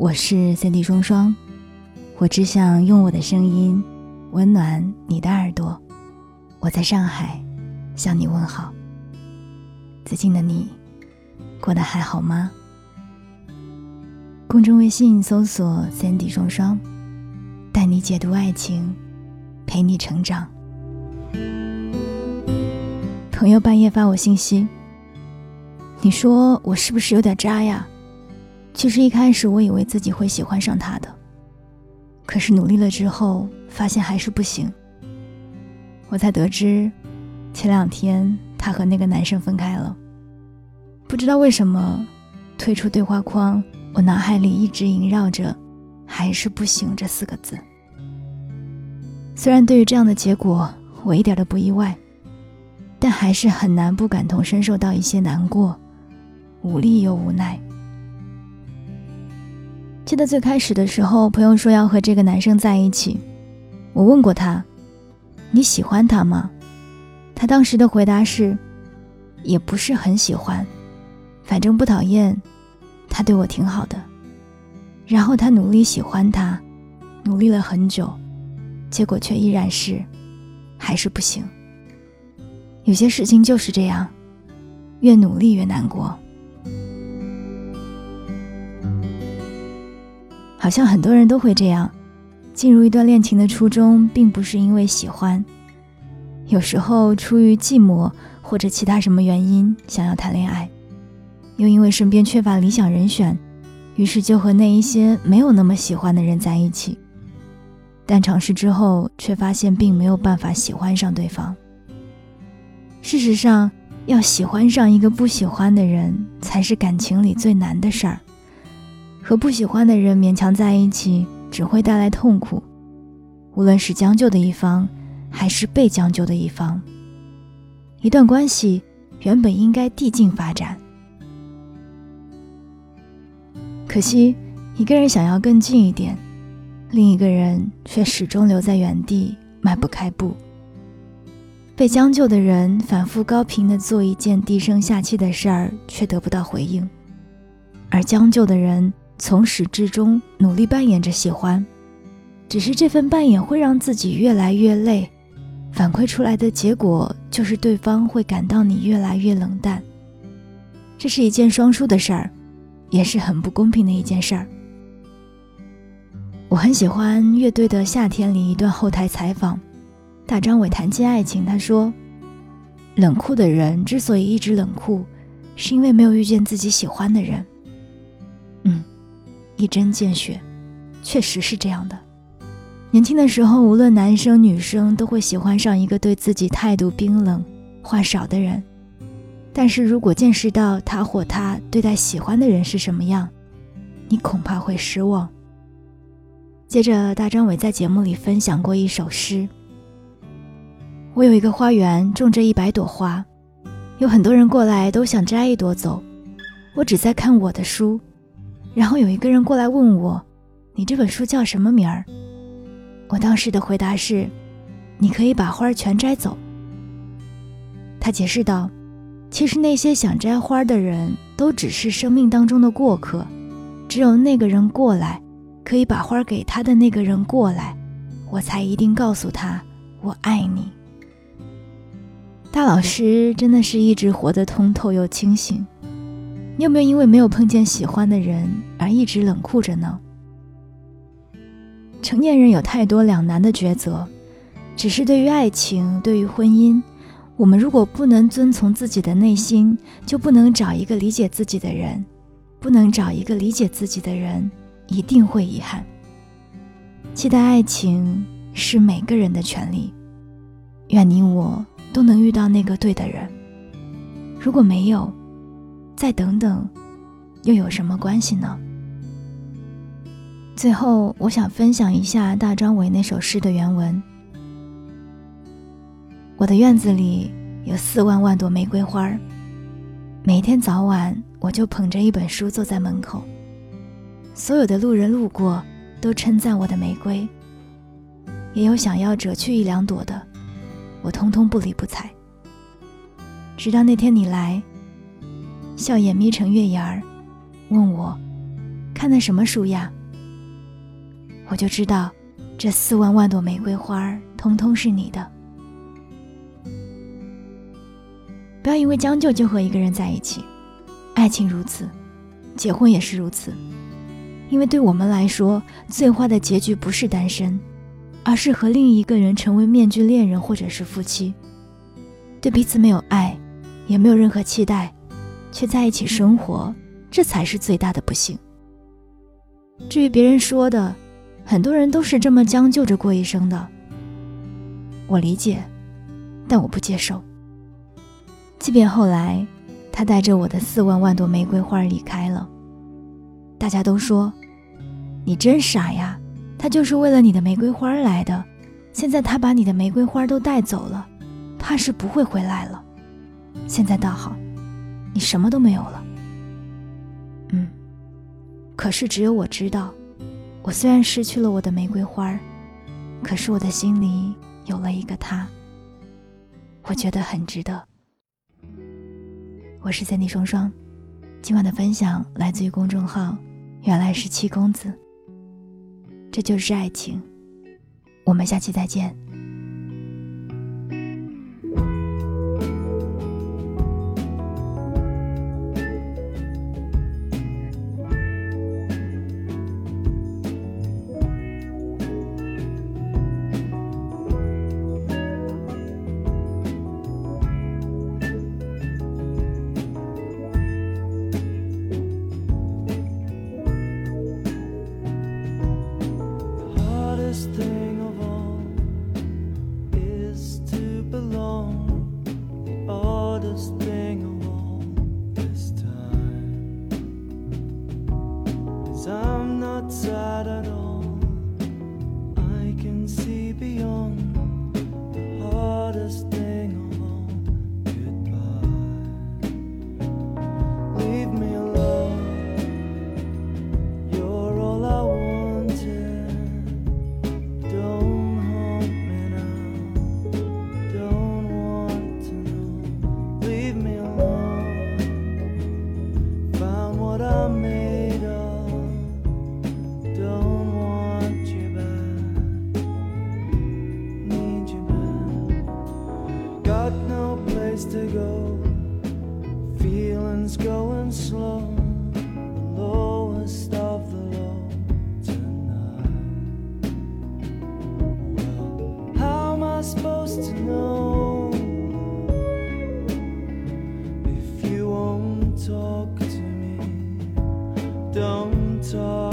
我是三 D 双双，我只想用我的声音温暖你的耳朵。我在上海向你问好。最近的你过得还好吗？公众微信搜索三 D 双双，带你解读爱情，陪你成长。朋友半夜发我信息，你说我是不是有点渣呀？其实一开始我以为自己会喜欢上他的，可是努力了之后发现还是不行。我才得知，前两天他和那个男生分开了。不知道为什么，退出对话框，我脑海里一直萦绕着“还是不行”这四个字。虽然对于这样的结果我一点都不意外，但还是很难不感同身受到一些难过、无力又无奈。记得最开始的时候，朋友说要和这个男生在一起，我问过他：“你喜欢他吗？”他当时的回答是：“也不是很喜欢，反正不讨厌，他对我挺好的。”然后他努力喜欢他，努力了很久，结果却依然是，还是不行。有些事情就是这样，越努力越难过。好像很多人都会这样，进入一段恋情的初衷并不是因为喜欢，有时候出于寂寞或者其他什么原因想要谈恋爱，又因为身边缺乏理想人选，于是就和那一些没有那么喜欢的人在一起。但尝试之后却发现并没有办法喜欢上对方。事实上，要喜欢上一个不喜欢的人才是感情里最难的事儿。和不喜欢的人勉强在一起，只会带来痛苦。无论是将就的一方，还是被将就的一方，一段关系原本应该递进发展。可惜，一个人想要更近一点，另一个人却始终留在原地，迈不开步。被将就的人反复高频的做一件低声下气的事儿，却得不到回应，而将就的人。从始至终努力扮演着喜欢，只是这份扮演会让自己越来越累，反馈出来的结果就是对方会感到你越来越冷淡。这是一件双输的事儿，也是很不公平的一件事儿。我很喜欢乐队的夏天里一段后台采访，大张伟谈起爱情，他说：“冷酷的人之所以一直冷酷，是因为没有遇见自己喜欢的人。”嗯。一针见血，确实是这样的。年轻的时候，无论男生女生，都会喜欢上一个对自己态度冰冷、话少的人。但是如果见识到他或她对待喜欢的人是什么样，你恐怕会失望。接着，大张伟在节目里分享过一首诗：“我有一个花园，种着一百朵花，有很多人过来都想摘一朵走，我只在看我的书。”然后有一个人过来问我：“你这本书叫什么名儿？”我当时的回答是：“你可以把花全摘走。”他解释道：“其实那些想摘花的人都只是生命当中的过客，只有那个人过来，可以把花给他的那个人过来，我才一定告诉他我爱你。”大老师真的是一直活得通透又清醒。你有没有因为没有碰见喜欢的人而一直冷酷着呢？成年人有太多两难的抉择，只是对于爱情，对于婚姻，我们如果不能遵从自己的内心，就不能找一个理解自己的人，不能找一个理解自己的人，一定会遗憾。期待爱情是每个人的权利，愿你我都能遇到那个对的人。如果没有，再等等，又有什么关系呢？最后，我想分享一下大张伟那首诗的原文。我的院子里有四万万朵玫瑰花每天早晚，我就捧着一本书坐在门口，所有的路人路过都称赞我的玫瑰，也有想要折去一两朵的，我通通不理不睬。直到那天你来。笑眼眯成月牙儿，问我：“看的什么书呀？我就知道，这四万万朵玫瑰花儿，通通是你的。不要因为将就就和一个人在一起，爱情如此，结婚也是如此。因为对我们来说，最坏的结局不是单身，而是和另一个人成为面具恋人或者是夫妻，对彼此没有爱，也没有任何期待，却在一起生活，这才是最大的不幸。至于别人说的，很多人都是这么将就着过一生的。我理解，但我不接受。即便后来，他带着我的四万万朵玫瑰花离开了，大家都说：“你真傻呀！他就是为了你的玫瑰花来的。现在他把你的玫瑰花都带走了，怕是不会回来了。现在倒好，你什么都没有了。”嗯。可是只有我知道，我虽然失去了我的玫瑰花儿，可是我的心里有了一个他。我觉得很值得。我是三 D 双双，今晚的分享来自于公众号“原来是七公子”。这就是爱情，我们下期再见。not sad at all. I can see beyond. ways to go. Feelings going slow, the lowest of the low tonight. How am I supposed to know if you won't talk to me? Don't talk.